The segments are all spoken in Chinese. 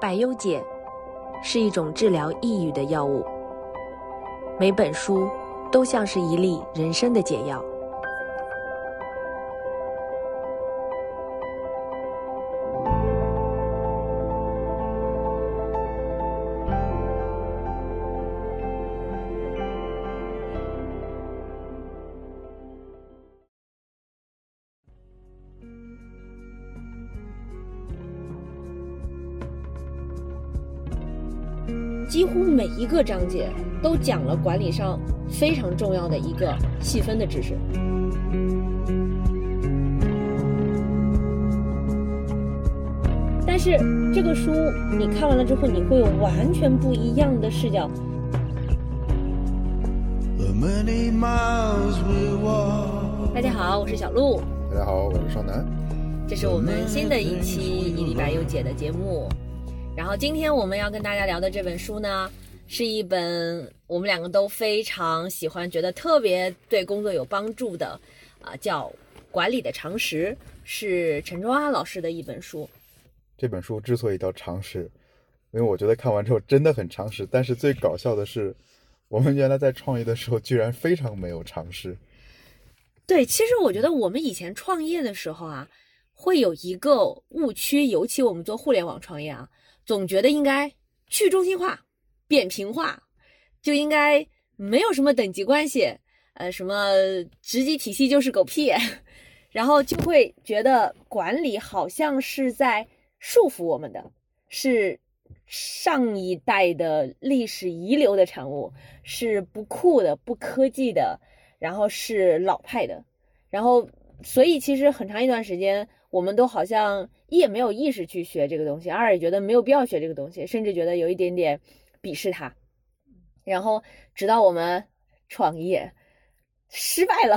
百忧解是一种治疗抑郁的药物，每本书都像是一粒人生的解药。个章节都讲了管理上非常重要的一个细分的知识。但是这个书你看完了之后，你会有完全不一样的视角。大家好，我是小鹿，大家好，我是少南。这是我们新的一期一礼拜有解的节目。然后今天我们要跟大家聊的这本书呢，是一本我们两个都非常喜欢，觉得特别对工作有帮助的，啊、叫《管理的常识》，是陈忠阿老师的一本书。这本书之所以叫常识，因为我觉得看完之后真的很常识。但是最搞笑的是，我们原来在创业的时候居然非常没有常识。对，其实我觉得我们以前创业的时候啊，会有一个误区，尤其我们做互联网创业啊，总觉得应该去中心化、扁平化，就应该没有什么等级关系，呃，什么职级体系就是狗屁，然后就会觉得管理好像是在束缚我们的，是上一代的历史遗留的产物，是不酷的、不科技的，然后是老派的，然后所以其实很长一段时间，我们都好像一也没有意识去学这个东西，二也觉得没有必要学这个东西，甚至觉得有一点点鄙视他。然后直到我们创业失败了，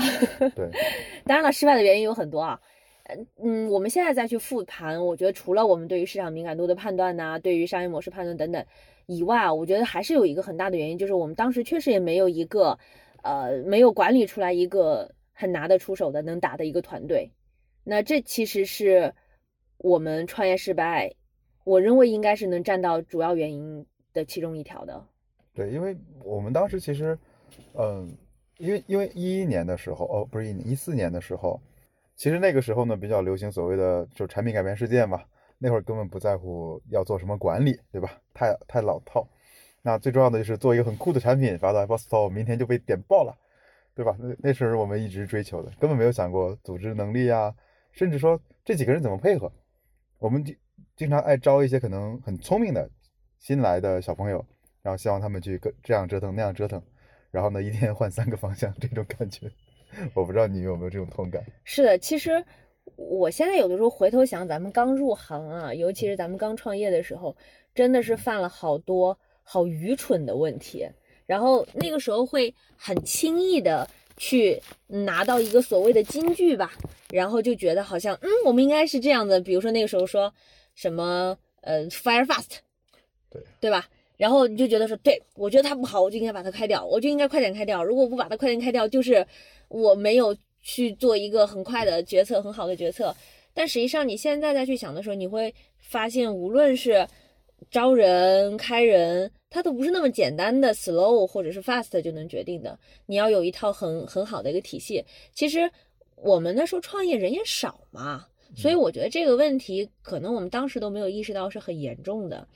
对，当然了，失败的原因有很多啊。嗯嗯，我们现在再去复盘，我觉得除了我们对于市场敏感度的判断呐、对于商业模式判断等等以外啊，我觉得还是有一个很大的原因，就是我们当时确实也没有一个，呃，没有管理出来一个很拿得出手的、能打的一个团队。那这其实是我们创业失败，我认为应该是能占到主要原因的其中一条的。对，因为我们当时其实，嗯，因为因为一一年的时候，哦，不是一年，一四年的时候，其实那个时候呢比较流行所谓的就产品改变事件嘛，那会儿根本不在乎要做什么管理，对吧？太太老套。那最重要的就是做一个很酷的产品发到 Apple Store，明天就被点爆了，对吧？那那时候我们一直追求的，根本没有想过组织能力啊，甚至说这几个人怎么配合。我们经经常爱招一些可能很聪明的新来的小朋友，然后希望他们去跟这样折腾那样折腾，然后呢一天换三个方向，这种感觉，我不知道你有没有这种同感。是的，其实我现在有的时候回头想，咱们刚入行啊，尤其是咱们刚创业的时候，真的是犯了好多好愚蠢的问题，然后那个时候会很轻易的去拿到一个所谓的金句吧，然后就觉得好像嗯，我们应该是这样的，比如说那个时候说什么呃 fire fast，对对吧？然后你就觉得说，对我觉得它不好，我就应该把它开掉，我就应该快点开掉。如果不把它快点开掉，就是我没有去做一个很快的决策，很好的决策。但实际上，你现在再去想的时候，你会发现，无论是招人、开人，它都不是那么简单的 slow 或者是 fast 就能决定的。你要有一套很很好的一个体系。其实我们那时候创业人也少嘛，所以我觉得这个问题可能我们当时都没有意识到是很严重的。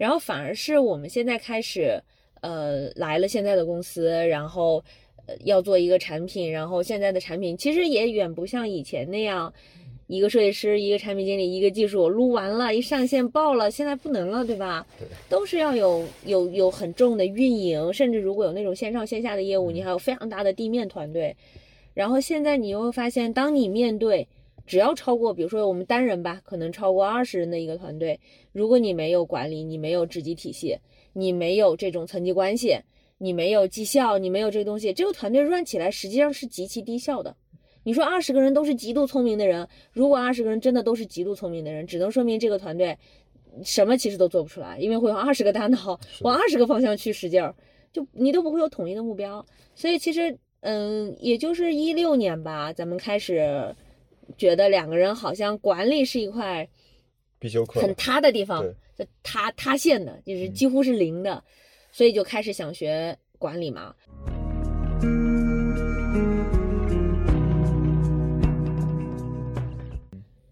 然后反而是我们现在开始，呃，来了现在的公司，然后呃要做一个产品，然后现在的产品其实也远不像以前那样，一个设计师、一个产品经理、一个技术撸完了，一上线爆了，现在不能了，对吧？对都是要有有有很重的运营，甚至如果有那种线上线下的业务，你还有非常大的地面团队。然后现在你又会发现，当你面对只要超过，比如说我们单人吧，可能超过二十人的一个团队，如果你没有管理，你没有职级体系，你没有这种层级关系，你没有绩效，你没有这个东西，这个团队 run 起来实际上是极其低效的。你说二十个人都是极度聪明的人，如果二十个人真的都是极度聪明的人，只能说明这个团队什么其实都做不出来，因为会有二十个大脑往二十个方向去使劲儿，就你都不会有统一的目标。所以其实，嗯，也就是一六年吧，咱们开始觉得两个人好像管理是一块必修课很塌的地方，就塌塌陷的，就是嗯几乎是零的，所以就开始想学管理嘛。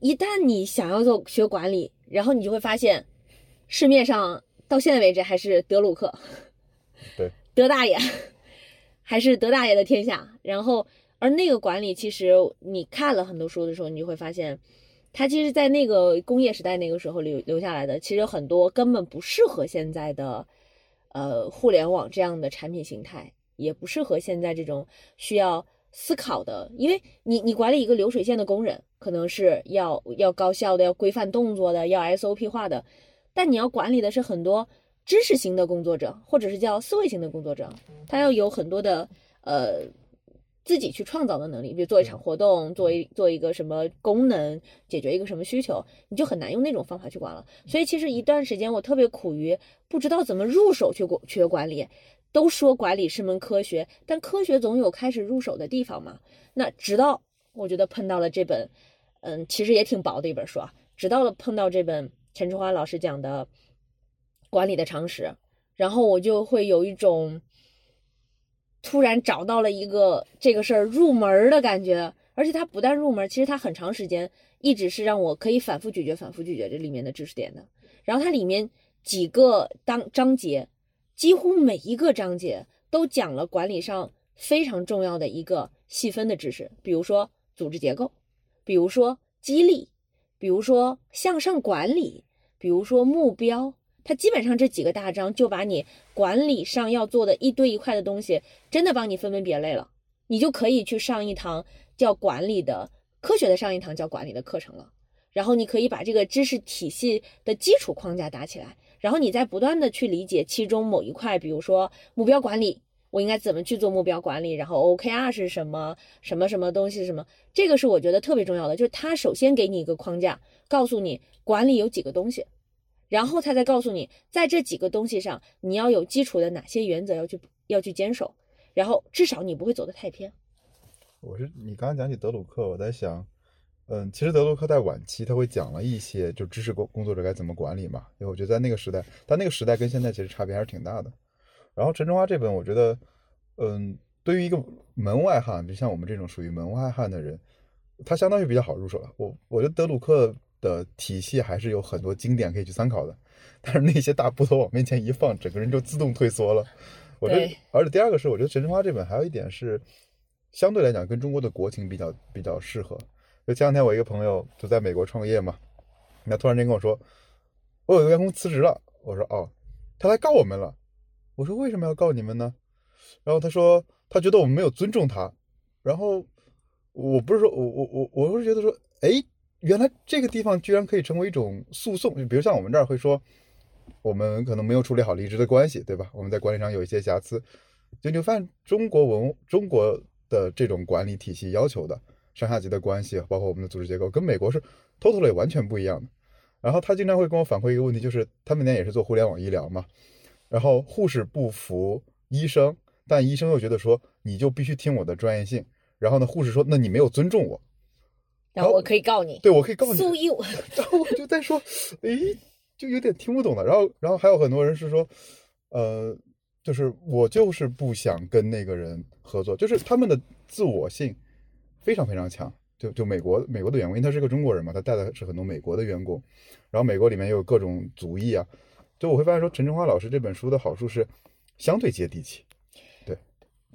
一旦你想要做学管理，然后你就会发现，市面上到现在为止还是德鲁克，对，德大爷，还是德大爷的天下。然后，而那个管理，其实你看了很多书的时候，你就会发现，它其实，在那个工业时代那个时候留留下来的，其实很多根本不适合现在的，呃，互联网这样的产品形态，也不适合现在这种需要思考的，因为你你管理一个流水线的工人，可能是要要高效的，要规范动作的，要 SOP 化的，但你要管理的是很多知识型的工作者，或者是叫思维型的工作者，他要有很多的呃自己去创造的能力，比如做一场活动，做一做一个什么功能，解决一个什么需求，你就很难用那种方法去管了。所以其实一段时间我特别苦于不知道怎么入手去管学管理。都说管理是门科学，但科学总有开始入手的地方嘛。那直到我觉得碰到了这本，嗯，其实也挺薄的一本书啊。直到了碰到这本陈春花老师讲的管理的常识，然后我就会有一种突然找到了一个这个事儿入门的感觉。而且它不但入门，其实它很长时间一直是让我可以反复咀嚼、反复咀嚼这里面的知识点的。然后它里面几个当章节。几乎每一个章节都讲了管理上非常重要的一个细分的知识，比如说组织结构，比如说激励，比如说向上管理，比如说目标。它基本上这几个大章就把你管理上要做的一堆一块的东西，真的帮你分门别类了。你就可以去上一堂叫管理的科学的上一堂叫管理的课程了。然后你可以把这个知识体系的基础框架打起来。然后你再不断的去理解其中某一块，比如说目标管理，我应该怎么去做目标管理？然后 OKR 是什么？什么什么东西？什么？这个是我觉得特别重要的，就是他首先给你一个框架，告诉你管理有几个东西，然后他再告诉你，在这几个东西上你要有基础的哪些原则要去要去坚守，然后至少你不会走得太偏。我是你刚刚讲起德鲁克，我在想。嗯，其实德鲁克在晚期他会讲了一些，就知识工工作者该怎么管理嘛。因为我觉得在那个时代，但那个时代跟现在其实差别还是挺大的。然后陈春华这本，我觉得，嗯，对于一个门外汉，就像我们这种属于门外汉的人，他相当于比较好入手了。我我觉得德鲁克的体系还是有很多经典可以去参考的，但是那些大部头往面前一放，整个人就自动退缩了。我觉得，而且第二个是，我觉得陈春花这本还有一点是，相对来讲跟中国的国情比较比较适合。就前两天我一个朋友就在美国创业嘛，那突然间跟我说，我有个员工辞职了。我说哦，他来告我们了。我说为什么要告你们呢？然后他说他觉得我们没有尊重他。然后我不是说我我我我是觉得说，哎，原来这个地方居然可以成为一种诉讼。就比如像我们这儿会说，我们可能没有处理好离职的关系，对吧？我们在管理上有一些瑕疵。就你发现中国文中国的这种管理体系要求的。上下级的关系，包括我们的组织结构，跟美国是 totally 完全不一样的。然后他经常会跟我反馈一个问题，就是他们那也是做互联网医疗嘛，然后护士不服医生，但医生又觉得说你就必须听我的专业性。然后呢，护士说那你没有尊重我，然后我可以告你，对我可以告你。you。然后我就在说，诶，就有点听不懂了。然后，然后还有很多人是说，呃，就是我就是不想跟那个人合作，就是他们的自我性。非常非常强，就就美国美国的员工，因为他是个中国人嘛，他带的是很多美国的员工，然后美国里面又有各种族裔啊，就我会发现说陈春花老师这本书的好处是相对接地气，对，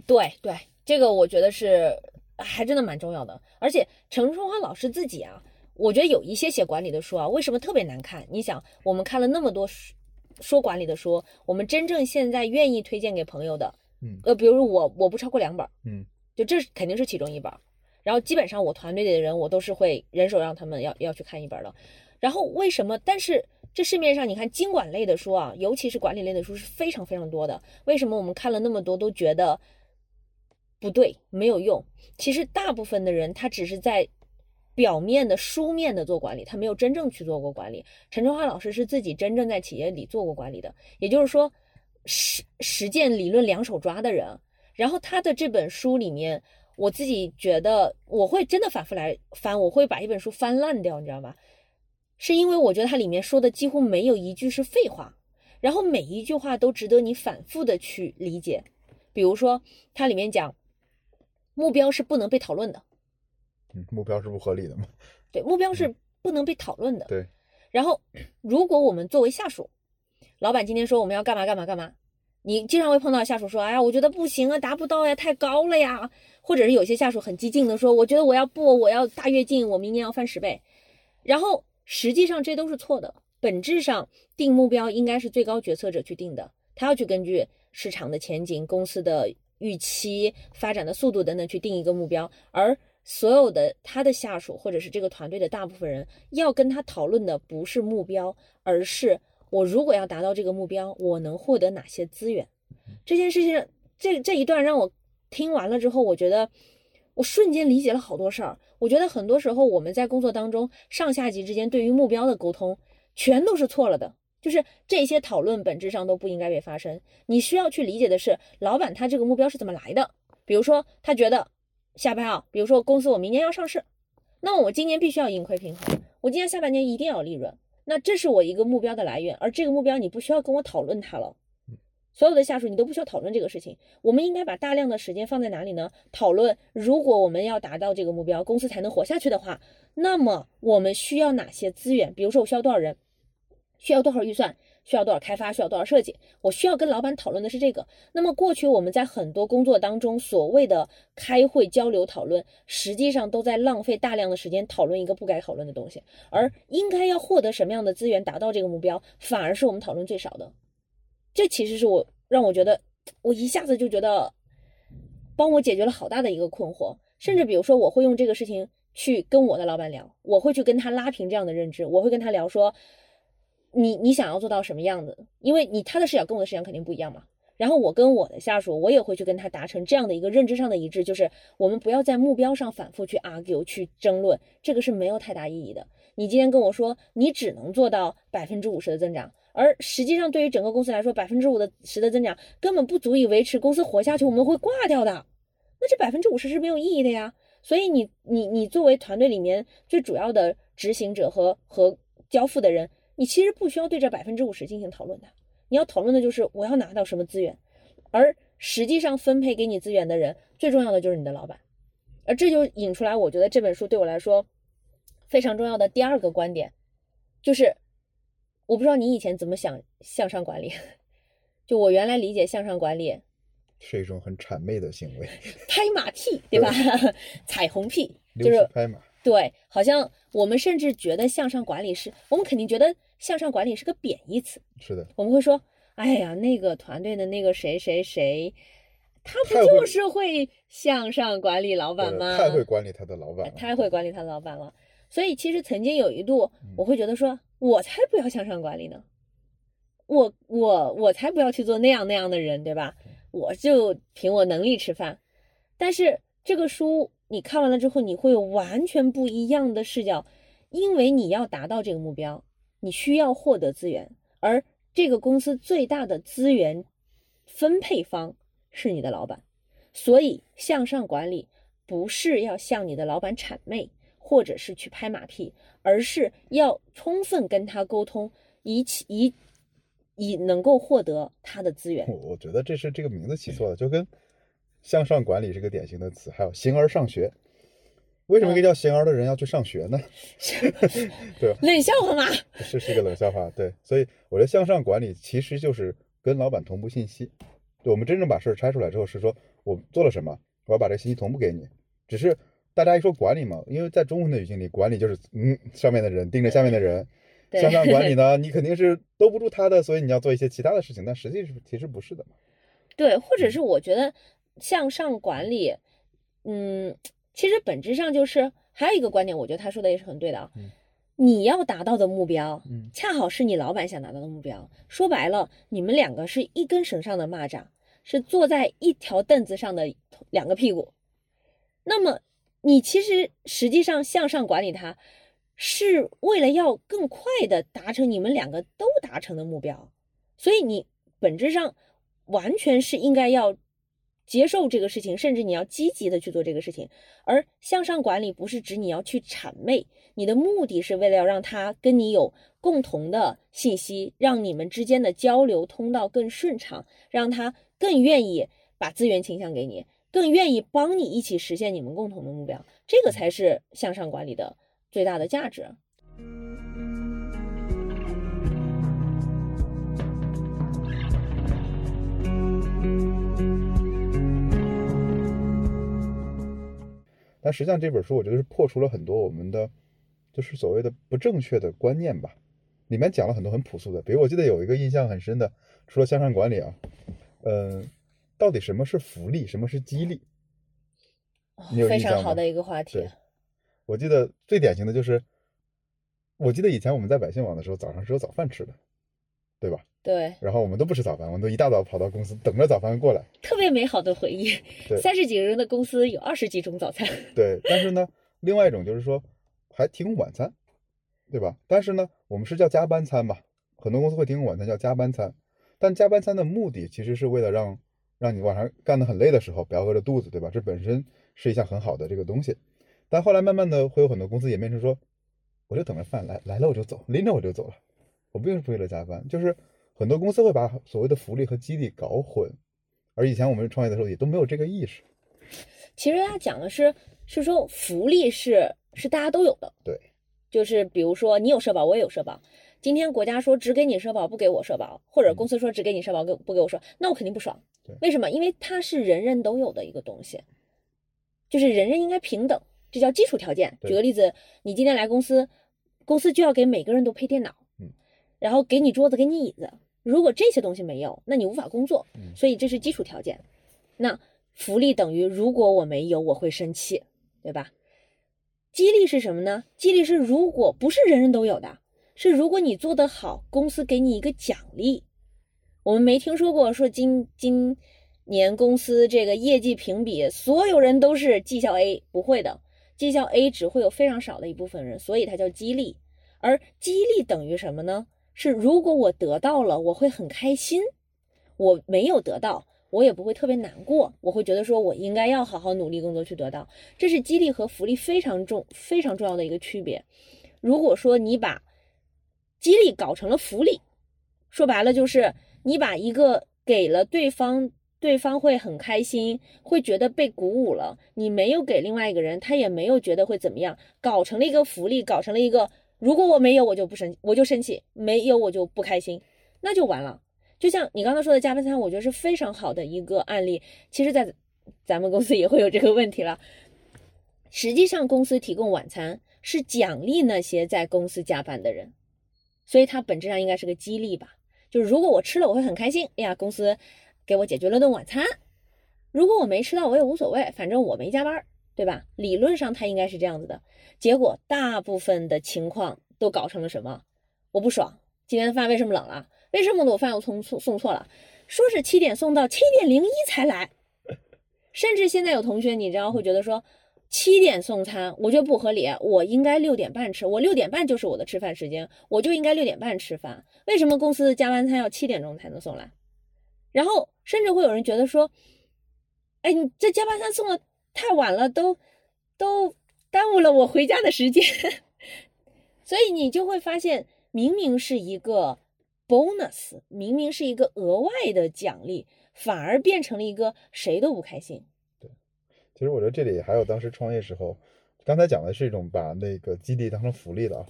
对对，这个我觉得是还真的蛮重要的，而且陈春花老师自己啊，我觉得有一些写管理的书啊，为什么特别难看？你想，我们看了那么多书说管理的书，我们真正现在愿意推荐给朋友的，嗯，呃，比如我我不超过两本，嗯，就这肯定是其中一本。然后基本上我团队里的人，我都是会人手让他们要要去看一本的。然后为什么？但是这市面上你看经管类的书啊，尤其是管理类的书是非常非常多的。为什么我们看了那么多都觉得不对，没有用？其实大部分的人他只是在表面的书面的做管理，他没有真正去做过管理。陈春花老师是自己真正在企业里做过管理的，也就是说实实践理论两手抓的人。然后他的这本书里面。我自己觉得我会真的反复来翻，我会把一本书翻烂掉，你知道吗？是因为我觉得它里面说的几乎没有一句是废话，然后每一句话都值得你反复的去理解。比如说，它里面讲目标是不能被讨论的，嗯，目标是不合理的嘛？对，目标是不能被讨论的。对，然后，如果我们作为下属，老板今天说我们要干嘛干嘛干嘛，你经常会碰到下属说：“哎呀，我觉得不行啊，达不到呀，太高了呀。”或者是有些下属很激进的说：“我觉得我要不，我要大跃进，我明年要翻十倍。”然后实际上这都是错的。本质上定目标应该是最高决策者去定的，他要去根据市场的前景、公司的预期、发展的速度等等去定一个目标，而所有的他的下属或者是这个团队的大部分人要跟他讨论的不是目标，而是我如果要达到这个目标，我能获得哪些资源。这件事情，这这一段让我听完了之后，我觉得我瞬间理解了好多事儿。我觉得很多时候我们在工作当中，上下级之间对于目标的沟通全都是错了的，就是这些讨论本质上都不应该被发生。你需要去理解的是，老板他这个目标是怎么来的。比如说，他觉得下半啊，比如说公司我明年要上市，那么我今年必须要盈亏平衡，我今年下半年一定要有利润，那这是我一个目标的来源，而这个目标你不需要跟我讨论它了。所有的下属你都不需要讨论这个事情，我们应该把大量的时间放在哪里呢？讨论如果我们要达到这个目标，公司才能活下去的话，那么我们需要哪些资源？比如说我需要多少人，需要多少预算，需要多少开发，需要多少设计？我需要跟老板讨论的是这个。那么过去我们在很多工作当中所谓的开会交流讨论，实际上都在浪费大量的时间讨论一个不该讨论的东西，而应该要获得什么样的资源达到这个目标，反而是我们讨论最少的。这其实是我让我觉得，我一下子就觉得，帮我解决了好大的一个困惑。甚至比如说，我会用这个事情去跟我的老板聊，我会去跟他拉平这样的认知，我会跟他聊说，你你想要做到什么样子？因为你他的视角跟我的视角肯定不一样嘛。然后我跟我的下属，我也会去跟他达成这样的一个认知上的一致，就是我们不要在目标上反复去 argue 去争论，这个是没有太大意义的。你今天跟我说，你只能做到百分之五十的增长。而实际上，对于整个公司来说，百分之五的十的增长根本不足以维持公司活下去，我们会挂掉的。那这百分之五十是没有意义的呀。所以你你你作为团队里面最主要的执行者和和交付的人，你其实不需要对这百分之五十进行讨论的。你要讨论的就是我要拿到什么资源，而实际上分配给你资源的人，最重要的就是你的老板。而这就引出来，我觉得这本书对我来说非常重要的第二个观点，就是。我不知道你以前怎么想向上管理，就我原来理解向上管理是一种很谄媚的行为，拍马屁 对吧？彩虹屁就是拍马，对，好像我们甚至觉得向上管理是我们肯定觉得向上管理是个贬义词，是的，我们会说，哎呀，那个团队的那个谁谁谁，他不就是会向上管理老板吗？太会管理他的老板了，太会管理他的老板了。所以其实曾经有一度，我会觉得说。我才不要向上管理呢，我我我才不要去做那样那样的人，对吧？我就凭我能力吃饭。但是这个书你看完了之后，你会有完全不一样的视角，因为你要达到这个目标，你需要获得资源，而这个公司最大的资源分配方是你的老板，所以向上管理不是要向你的老板谄媚。或者是去拍马屁，而是要充分跟他沟通，以起以以能够获得他的资源。我我觉得这是这个名字起错了，就跟向上管理是个典型的词。还有形而上学，为什么一个叫形而的人要去上学呢？对？冷笑话吗？是是个冷笑话。对，所以我觉得向上管理其实就是跟老板同步信息。对，我们真正把事儿拆出来之后，是说我做了什么，我要把这信息同步给你，只是。大家一说管理嘛，因为在中文的语境里，管理就是嗯，上面的人盯着下面的人。向上管理呢，你肯定是兜不住他的，所以你要做一些其他的事情。但实际是其实不是的嘛。对，或者是我觉得向上管理，嗯，其实本质上就是还有一个观点，我觉得他说的也是很对的啊。你要达到的目标，恰好是你老板想达到的目标。说白了，你们两个是一根绳上的蚂蚱，是坐在一条凳子上的两个屁股。那么。你其实实际上向上管理它，是为了要更快的达成你们两个都达成的目标，所以你本质上完全是应该要接受这个事情，甚至你要积极的去做这个事情。而向上管理不是指你要去谄媚，你的目的是为了要让他跟你有共同的信息，让你们之间的交流通道更顺畅，让他更愿意把资源倾向给你，更愿意帮你一起实现你们共同的目标。这个才是向上管理的最大的价值。但实际上这本书我觉得是破除了很多我们的，就是所谓的不正确的观念吧。里面讲了很多很朴素的，比如我记得有一个印象很深的，除了向上管理啊，嗯，到底什么是福利，什么是激励？你有非印象吗常好的一个话题对。我记得最典型的就是，我记得以前我们在百姓网的时候，早上是有早饭吃的，对吧？对，然后我们都不吃早饭，我们都一大早跑到公司等着早饭过来。特别美好的回忆对。三十几个人的公司有二十几种早餐。对，但是呢，另外一种就是说还提供晚餐，对吧？但是呢，我们是叫加班餐嘛，很多公司会提供晚餐叫加班餐，但加班餐的目的其实是为了让让你晚上干得很累的时候不要饿着肚子，对吧？这本身是一项很好的这个东西，但后来慢慢的会有很多公司演变成说，我就等着饭来来了我就走，拎着我就走了，我并不是为了加班，就是很多公司会把所谓的福利和激励搞混，而以前我们创业的时候也都没有这个意识。其实他讲的是，是说福利是是大家都有的，对，就是比如说你有社保，我也有社保。今天国家说只给你社保，不给我社保，或者公司说只给你社保，给不给我社保，那我肯定不爽对。为什么？因为它是人人都有的一个东西，就是人人应该平等，这叫基础条件。举个例子，你今天来公司，公司就要给每个人都配电脑，嗯，然后给你桌子，给你椅子。如果这些东西没有，那你无法工作。嗯所以这是基础条件。那福利等于如果我没有，我会生气，对吧？激励是什么呢？激励是如果不是人人都有的，是如果你做得好，公司给你一个奖励。我们没听说过说今今年公司这个业绩评比，所有人都是绩效 A，不会的，绩效 A 只会有非常少的一部分人，所以它叫激励。而激励等于什么呢？是如果我得到了，我会很开心；我没有得到，我也不会特别难过，我会觉得说我应该要好好努力工作去得到。这是激励和福利非常重、非常重要的一个区别。如果说你把激励搞成了福利，说白了就是你把一个给了对方，对方会很开心，会觉得被鼓舞了。你没有给另外一个人，他也没有觉得会怎么样，搞成了一个福利，搞成了一个如果我没有我就不生我就生气，没有我就不开心，那就完了。就像你刚才说的加班餐，我觉得是非常好的一个案例。其实，在咱们公司也会有这个问题了。实际上，公司提供晚餐是奖励那些在公司加班的人，所以它本质上应该是个激励吧。就是如果我吃了，我会很开心，哎呀，公司给我解决了顿晚餐。如果我没吃到，我也无所谓，反正我没加班，对吧？理论上它应该是这样子的。结果大部分的情况都搞成了什么？我不爽，今天的饭为什么冷了？为什么我饭我送送送错了？说是七点送到，七点零一才来。甚至现在有同学，你知道会觉得说，七点送餐，我觉得不合理，我应该六点半吃，我六点半就是我的吃饭时间，我就应该六点半吃饭。为什么公司加班餐要七点钟才能送来？然后甚至会有人觉得说，哎，你这加班餐送了太晚了，都都耽误了我回家的时间。所以你就会发现，明明是一个 bonus，明明是一个额外的奖励，反而变成了一个谁都不开心。对其实我觉得这里还有当时创业时候，刚才讲的是一种把那个激励当成福利了啊，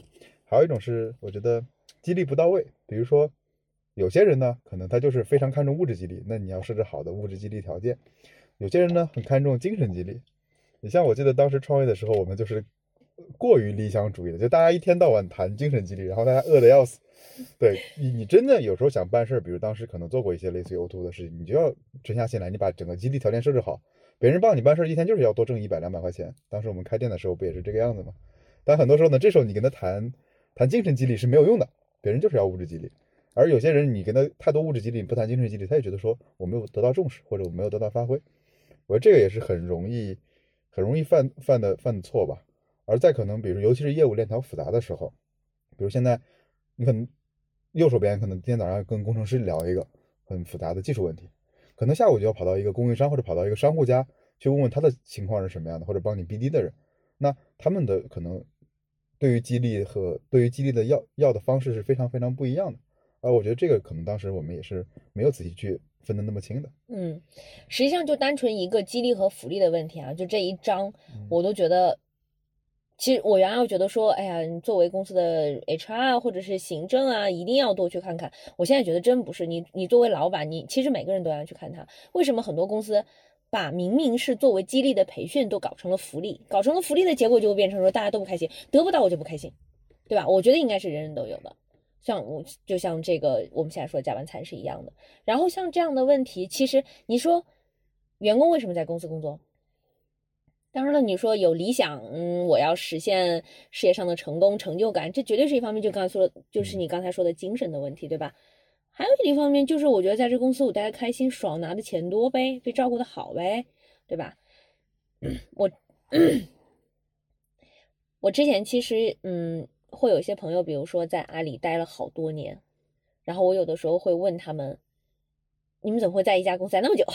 还有一种是我觉得激励不到位。比如说，有些人呢，可能他就是非常看重物质激励，那你要设置好的物质激励条件；有些人呢，很看重精神激励。你像我记得当时创业的时候，我们就是过于理想主义的，就大家一天到晚谈精神激励，然后大家饿得要死。对你，你真的有时候想办事儿，比如当时可能做过一些类似于 O2 的事情，你就要沉下心来，你把整个激励条件设置好。别人帮你办事儿，一天就是要多挣一百两百块钱。当时我们开店的时候不也是这个样子吗？但很多时候呢，这时候你跟他谈谈精神激励是没有用的，别人就是要物质激励。而有些人你跟他太多物质激励，你不谈精神激励，他也觉得说我没有得到重视，或者我没有得到发挥。我觉得这个也是很容易很容易犯犯的犯错吧。而再可能，比如尤其是业务链条复杂的时候，比如现在你可能右手边可能今天早上跟工程师聊一个很复杂的技术问题，可能下午就要跑到一个供应商或者跑到一个商户家去问问他的情况是什么样的，或者帮你 BD 的人，那他们的可能对于激励和对于激励的要要的方式是非常非常不一样的。啊，我觉得这个可能当时我们也是没有仔细去分的那么清的。嗯，实际上就单纯一个激励和福利的问题啊，就这一章嗯我都觉得，其实我原来我觉得说，哎呀，你作为公司的 HR 啊或者是行政啊，一定要多去看看。我现在觉得真不是，你你作为老板，你其实每个人都要去看他。为什么很多公司把明明是作为激励的培训都搞成了福利，搞成了福利的结果就会变成说大家都不开心，得不到我就不开心，对吧？我觉得应该是人人都有的。像我就像这个我们现在说的加班餐是一样的。然后像这样的问题，其实你说员工为什么在公司工作？当然了，你说有理想，嗯，我要实现事业上的成功、成就感，这绝对是一方面。就刚才说的，就是你刚才说的精神的问题，对吧？还有一方面就是，我觉得在这公司我待的开心、爽，拿的钱多呗，被照顾的好呗，对吧？我 我之前其实嗯，会有一些朋友，比如说在阿里待了好多年，然后我有的时候会问他们，你们怎么会在一家公司待那么久？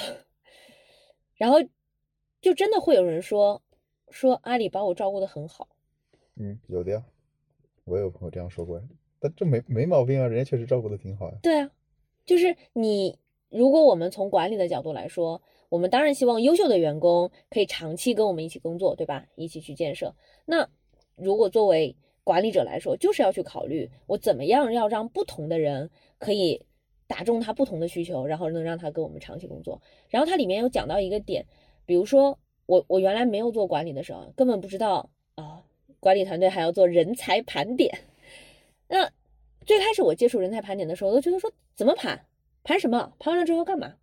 然后就真的会有人说说阿里把我照顾的很好，嗯，有的呀，我也有朋友这样说过，但这没没毛病啊，人家确实照顾的挺好呀。对啊，就是你，如果我们从管理的角度来说，我们当然希望优秀的员工可以长期跟我们一起工作，对吧？一起去建设。那如果作为管理者来说，就是要去考虑我怎么样要让不同的人可以打中他不同的需求，然后能让他跟我们长期工作。然后它里面有讲到一个点，比如说我我原来没有做管理的时候，根本不知道啊，管理团队还要做人才盘点。那最开始我接触人才盘点的时候，我都觉得说怎么盘，盘什么？盘完了之后干嘛？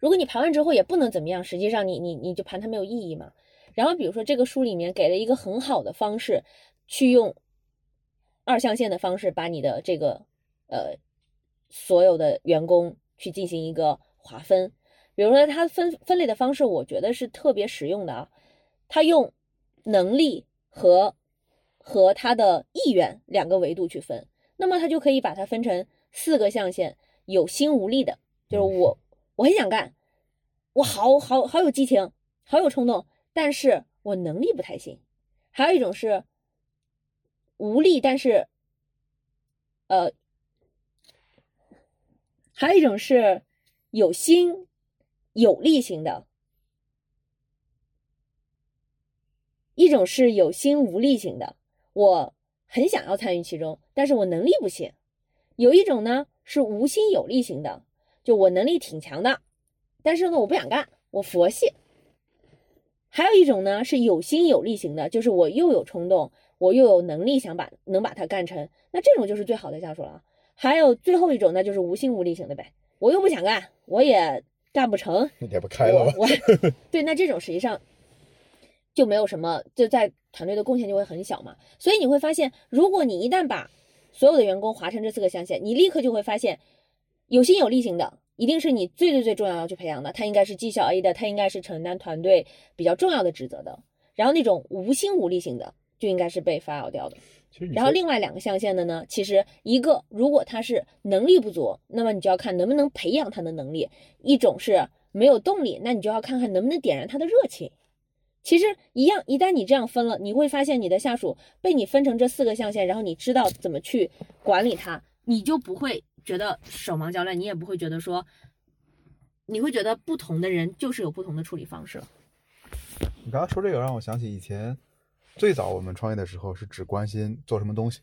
如果你盘完之后也不能怎么样，实际上你你你就盘它没有意义嘛。然后比如说这个书里面给了一个很好的方式，去用二象限的方式把你的这个呃所有的员工去进行一个划分。比如说它分分类的方式，我觉得是特别实用的啊。它用能力和和他的意愿两个维度去分，那么他就可以把它分成四个象限：有心无力的，就是我我很想干，我好好好有激情，好有冲动，但是我能力不太行。还有一种是无力，但是呃，还有一种是有心有力型的。一种是有心无力型的，我很想要参与其中，但是我能力不行；有一种呢是无心有力型的，就我能力挺强的，但是呢我不想干，我佛系。还有一种呢是有心有力型的，就是我又有冲动，我又有能力想把能把它干成，那这种就是最好的下属了。还有最后一种那，就是无心无力型的呗，我又不想干，我也干不成，也不开了吧？我我 对，那这种实际上就没有什么，就在团队的贡献就会很小嘛。所以你会发现，如果你一旦把所有的员工划成这四个象限，你立刻就会发现，有心有力型的一定是你最最最重要要去培养的，他应该是绩效 A 的，他应该是承担团队比较重要的职责的。然后那种无心无力型的，就应该是被 fire 掉的。然后另外两个象限的呢，其实一个如果他是能力不足，那么你就要看能不能培养他的能力；一种是没有动力，那你就要看看能不能点燃他的热情。其实一样，一旦你这样分了，你会发现你的下属被你分成这四个象限，然后你知道怎么去管理他，你就不会觉得手忙脚乱，你也不会觉得说，你会觉得不同的人就是有不同的处理方式了。你刚刚说这个让我想起以前最早我们创业的时候是只关心做什么东西，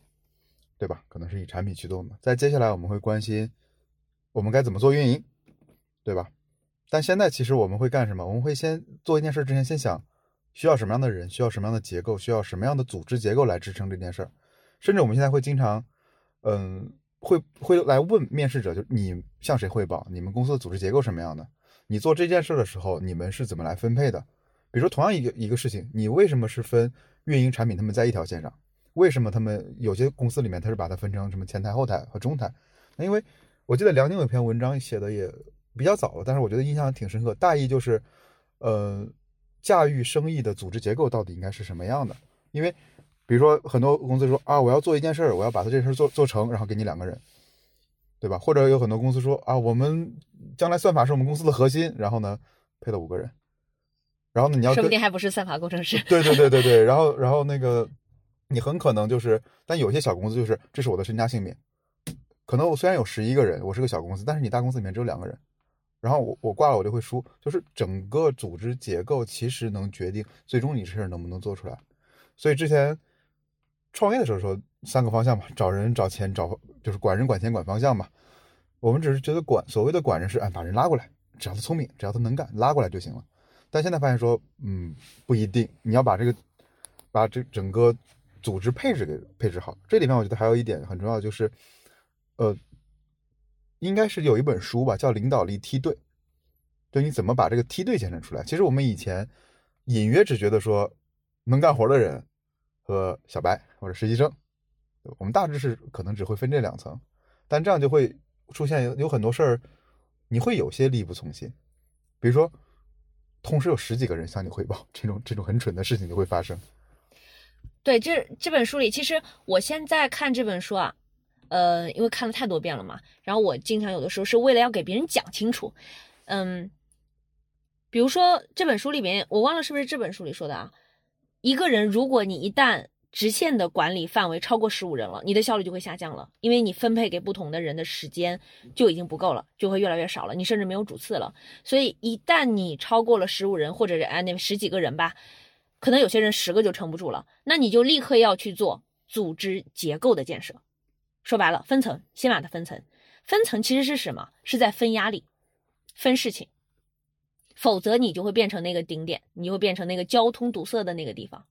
对吧？可能是以产品驱动的。在接下来我们会关心我们该怎么做运营，对吧？但现在其实我们会干什么？我们会先做一件事之前先想需要什么样的人，需要什么样的结构，需要什么样的组织结构来支撑这件事儿。甚至我们现在会经常，嗯，会会来问面试者，就你向谁汇报？你们公司的组织结构什么样的？你做这件事的时候，你们是怎么来分配的？比如说，同样一个一个事情，你为什么是分运营、产品他们在一条线上？为什么他们有些公司里面他是把它分成什么前台、后台和中台？那因为我记得梁宁有篇文章写的也比较早了，但是我觉得印象挺深刻。大意就是，呃，驾驭生意的组织结构到底应该是什么样的？因为比如说很多公司说啊，我要做一件事儿，我要把它这事做做成，然后给你两个人。对吧？或者有很多公司说啊，我们将来算法是我们公司的核心，然后呢配了五个人，然后呢你要说不定还不是算法工程师。对对对对对，然后然后那个你很可能就是，但有些小公司就是这是我的身家性命，可能我虽然有十一个人，我是个小公司，但是你大公司里面只有两个人，然后我我挂了我就会输，就是整个组织结构其实能决定最终你这事儿能不能做出来，所以之前创业的时候说三个方向嘛，找人找钱找就是管人管钱管方向嘛，我们只是觉得管所谓的管人是哎把人拉过来，只要他聪明，只要他能干，拉过来就行了。但现在发现说，嗯，不一定，你要把这个把这整个组织配置给配置好。这里面我觉得还有一点很重要，就是，呃，应该是有一本书吧，叫《领导力梯队》，就你怎么把这个梯队建设出来。其实我们以前隐约只觉得说，能干活的人和小白或者实习生，我们大致是可能只会分这两层，但这样就会出现有有很多事儿，你会有些力不从心，比如说。同时有十几个人向你汇报，这种这种很蠢的事情就会发生。对，这这本书里，其实我现在看这本书啊，呃，因为看了太多遍了嘛，然后我经常有的时候是为了要给别人讲清楚，嗯，比如说这本书里面，我忘了是不是这本书里说的啊，一个人如果你一旦直线的管理范围超过十五人了，你的效率就会下降了，因为你分配给不同的人的时间就已经不够了，就会越来越少了，你甚至没有主次了。所以一旦你超过了十五人，或者是哎那十几个人吧，可能有些人十个就撑不住了，那你就立刻要去做组织结构的建设。说白了，分层，先把它分层。分层其实是什么？是在分压力、分事情，否则你就会变成那个顶点，你就会变成那个交通堵塞的那个地方。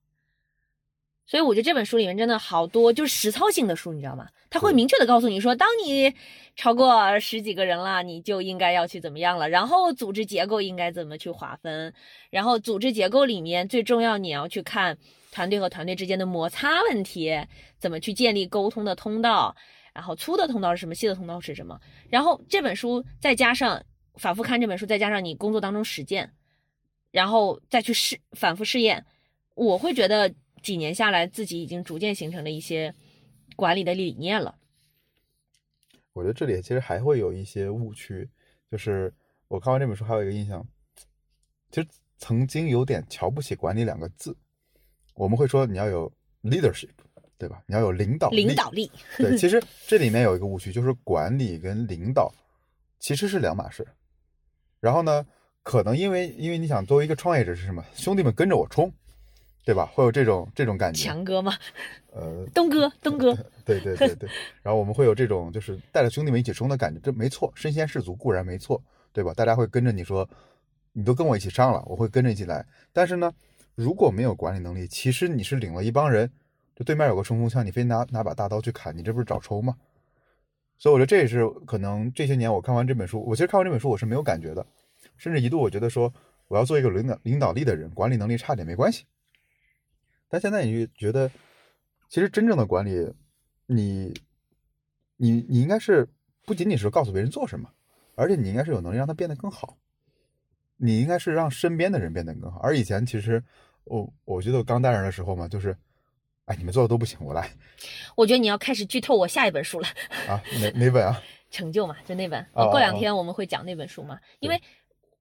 所以我觉得这本书里面真的好多就是实操性的书，你知道吗？他会明确的告诉你说，当你超过十几个人了，你就应该要去怎么样了，然后组织结构应该怎么去划分，然后组织结构里面最重要你要去看团队和团队之间的摩擦问题，怎么去建立沟通的通道，然后粗的通道是什么，细的通道是什么，然后这本书再加上反复看这本书，再加上你工作当中实践，然后再去试反复试验，我会觉得。几年下来，自己已经逐渐形成了一些管理的理念了。我觉得这里其实还会有一些误区，就是我看完这本书还有一个印象，其实曾经有点瞧不起“管理”两个字。我们会说你要有 leadership，对吧？你要有领导力领导力。对，其实这里面有一个误区，就是管理跟领导其实是两码事。然后呢，可能因为因为你想作为一个创业者是什么？兄弟们跟着我冲。对吧？会有这种这种感觉，强哥吗？呃，东哥，东哥，对对对对。然后我们会有这种，就是带着兄弟们一起冲的感觉，这没错。身先士卒固然没错，对吧？大家会跟着你说，你都跟我一起上了，我会跟着一起来。但是呢，如果没有管理能力，其实你是领了一帮人，就对面有个冲锋枪，你非拿拿把大刀去砍，你这不是找抽吗？所以我觉得这也是可能这些年我看完这本书，我其实看完这本书我是没有感觉的，甚至一度我觉得说我要做一个领导领导力的人，管理能力差点没关系。但现在你就觉得，其实真正的管理，你，你你应该是不仅仅是告诉别人做什么，而且你应该是有能力让他变得更好。你应该是让身边的人变得更好。而以前其实，我我觉得我刚带人的时候嘛，就是，哎，你们做的都不行，我来。我觉得你要开始剧透我下一本书了。啊，哪哪本啊？成就嘛，就那本。过两天我们会讲那本书嘛，因为。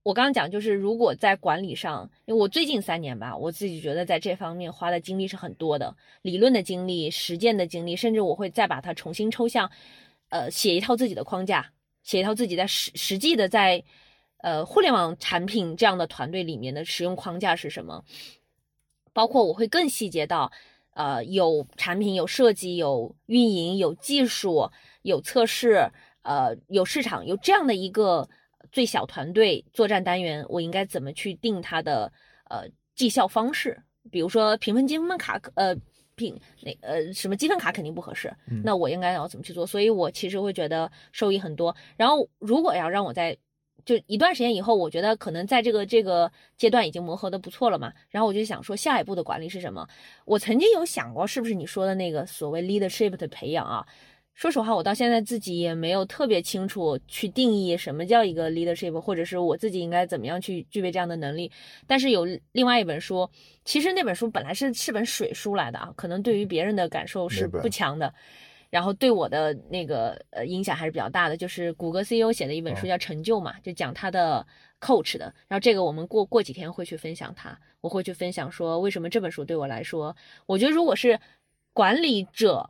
我刚刚讲，就是如果在管理上，因为我最近三年吧，我自己觉得在这方面花的精力是很多的，理论的精力、实践的精力，甚至我会再把它重新抽象，呃，写一套自己的框架，写一套自己在实实际的在，呃，互联网产品这样的团队里面的使用框架是什么，包括我会更细节到，呃，有产品、有设计、有运营、有技术、有测试，呃，有市场，有这样的一个。最小团队作战单元，我应该怎么去定它的呃绩效方式？比如说评分积分卡，呃评那呃什么积分卡肯定不合适，那我应该要怎么去做？所以我其实会觉得受益很多。然后如果要让我在就一段时间以后，我觉得可能在这个这个阶段已经磨合的不错了嘛。然后我就想说下一步的管理是什么？我曾经有想过，是不是你说的那个所谓 leadership 的培养啊？说实话，我到现在自己也没有特别清楚去定义什么叫一个 leadership，或者是我自己应该怎么样去具备这样的能力。但是有另外一本书，其实那本书本来是是本水书来的啊，可能对于别人的感受是不强的。然后对我的那个呃影响还是比较大的，就是谷歌 CEO 写的一本书哦叫《成就》嘛，就讲他的 coach 的。然后这个我们过过几天会去分享它，我会去分享说为什么这本书对我来说，我觉得如果是管理者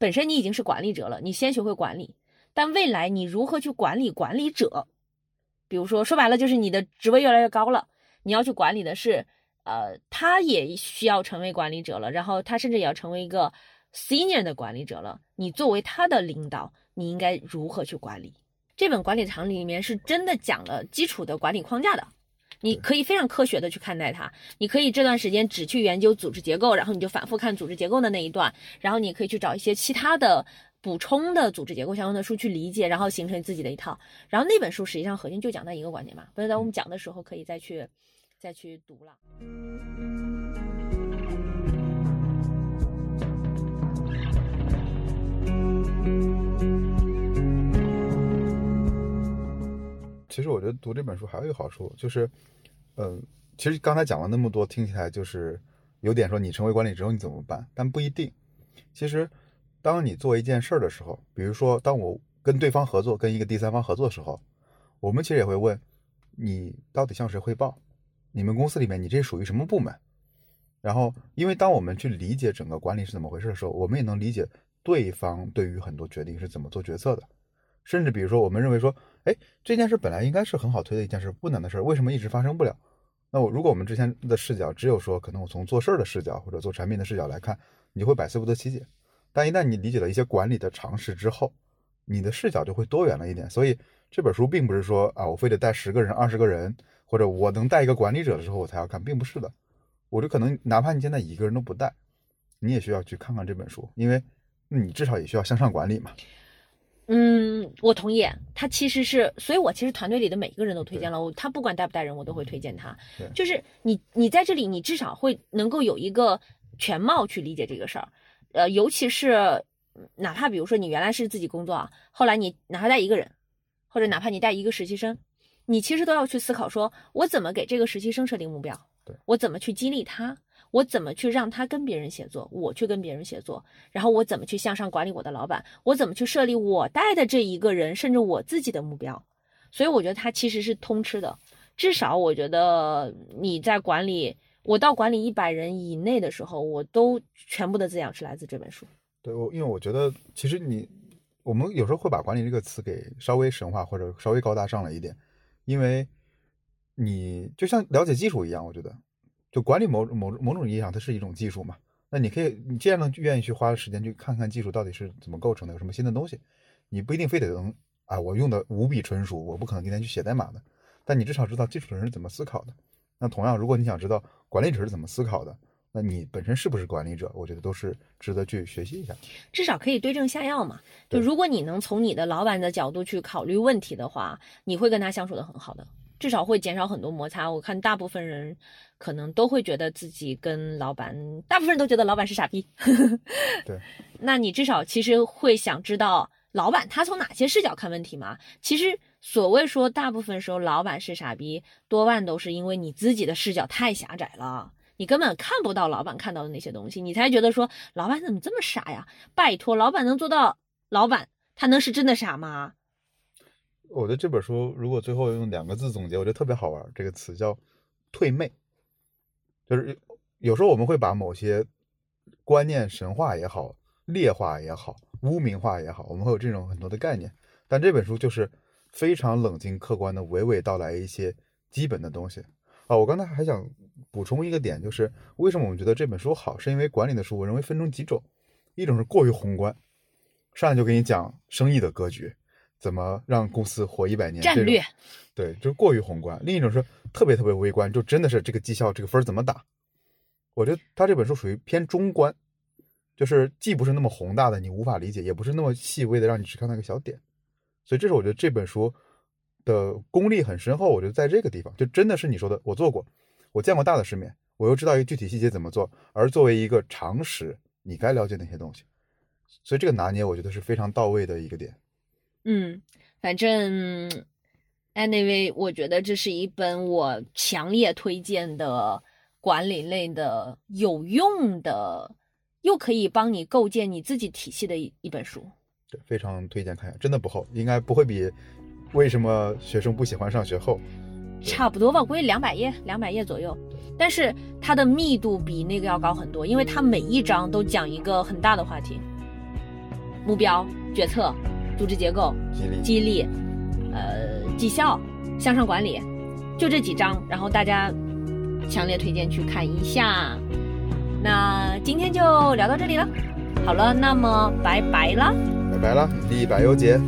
本身你已经是管理者了，你先学会管理，但未来你如何去管理管理者，比如说说白了就是你的职位越来越高了，你要去管理的是。呃，他也需要成为管理者了，然后他甚至也要成为一个 senior 的管理者了。你作为他的领导，你应该如何去管理？这本管理常理里面是真的讲了基础的管理框架的，你可以非常科学的去看待它。你可以这段时间只去研究组织结构，然后你就反复看组织结构的那一段，然后你可以去找一些其他的补充的组织结构相关的书去理解，然后形成自己的一套。然后那本书实际上核心就讲那一个观点嘛，不是在我们讲的时候可以再去再去读了。其实我觉得读这本书还有一个好处，就是，嗯、其实刚才讲了那么多，听起来就是有点说你成为管理之后你怎么办，但不一定。其实，当你做一件事儿的时候，比如说当我跟对方合作，跟一个第三方合作的时候，我们其实也会问你到底向谁汇报？你们公司里面你这属于什么部门？然后，因为当我们去理解整个管理是怎么回事的时候，我们也能理解对方对于很多决定是怎么做决策的。甚至比如说，我们认为说，哎，这件事本来应该是很好推的一件事，不难的事，为什么一直发生不了？那我如果我们之前的视角只有说，可能我从做事儿的视角或者做产品的视角来看，你会百思不得其解。但一旦你理解了一些管理的常识之后，你的视角就会多元了一点。所以这本书并不是说啊，我非得带十个人、二十个人，或者我能带一个管理者的时候我才要看，并不是的。我就可能哪怕你现在一个人都不带，你也需要去看看这本书，因为你至少也需要向上管理嘛。嗯，我同意。他其实是，所以我其实团队里的每一个人都推荐了我。他不管带不带人，我都会推荐他。就是你，你在这里，你至少会能够有一个全貌去理解这个事儿。呃，尤其是嗯哪怕比如说你原来是自己工作啊，后来你哪怕带一个人，或者哪怕你带一个实习生，你其实都要去思考说，我怎么给这个实习生设定目标对？我怎么去激励他？我怎么去让他跟别人协作？我去跟别人协作，然后我怎么去向上管理我的老板？我怎么去设立我带的这一个人，甚至我自己的目标？所以我觉得它其实是通吃的。至少我觉得你在管理，我到管理一百人以内的时候，我都全部的滋养是来自这本书。对，我因为我觉得其实你，我们有时候会把管理这个词给稍微神化或者稍微高大上了一点，因为你就像了解技术一样，我觉得就管理某某某种意义上它是一种技术嘛。那你可以，你既然能愿意去花时间去看看技术到底是怎么构成的，有什么新的东西，你不一定非得能啊，我用的无比纯熟，我不可能今天去写代码的，但你至少知道技术的人是怎么思考的。那同样，如果你想知道管理者是怎么思考的，那你本身是不是管理者，我觉得都是值得去学习一下。至少可以对症下药嘛。就如果你能从你的老板的角度去考虑问题的话，你会跟他相处的很好的，至少会减少很多摩擦。我看大部分人可能都会觉得自己跟老板，大部分人都觉得老板是傻逼。对，那你至少其实会想知道老板他从哪些视角看问题嘛？其实所谓说大部分时候老板是傻逼，多半都是因为你自己的视角太狭窄了。你根本看不到老板看到的那些东西，你才觉得说老板怎么这么傻呀？拜托，老板能做到老板，他能是真的傻吗？我觉得这本书如果最后用两个字总结，我觉得特别好玩，这个词叫“退魅”。就是有时候我们会把某些观念神化也好、劣化也好、污名化也好，我们会有这种很多的概念。但这本书就是非常冷静客观的娓娓道来一些基本的东西啊。我刚才还想补充一个点，就是为什么我们觉得这本书好，是因为管理的书我认为分成几种，一种是过于宏观，上来就给你讲生意的格局，怎么让公司活一百年，战略，对，就是过于宏观；另一种是特别特别微观，就真的是这个绩效这个分怎么打。我觉得他这本书属于偏中观，就是既不是那么宏大的你无法理解，也不是那么细微的让你只看到一个小点。所以这是我觉得这本书的功力很深厚。我觉得在这个地方，就真的是你说的，我做过，我见过大的世面，我又知道一个具体细节怎么做，而作为一个常识，你该了解哪些东西。所以这个拿捏，我觉得是非常到位的一个点。嗯，反正 anyway，我觉得这是一本我强烈推荐的管理类的有用的又可以帮你构建你自己体系的一一本书。对，非常推荐看一下，真的不厚，应该不会比为什么学生不喜欢上学厚。差不多吧，估计两百页，两百页左右。但是它的密度比那个要高很多，因为它每一章都讲一个很大的话题：目标、决策、组织结构、激励，激励、呃绩效、向上管理，就这几章。然后大家强烈推荐去看一下。那今天就聊到这里了。好了，那么拜拜啦。拜拜了，第一百优节。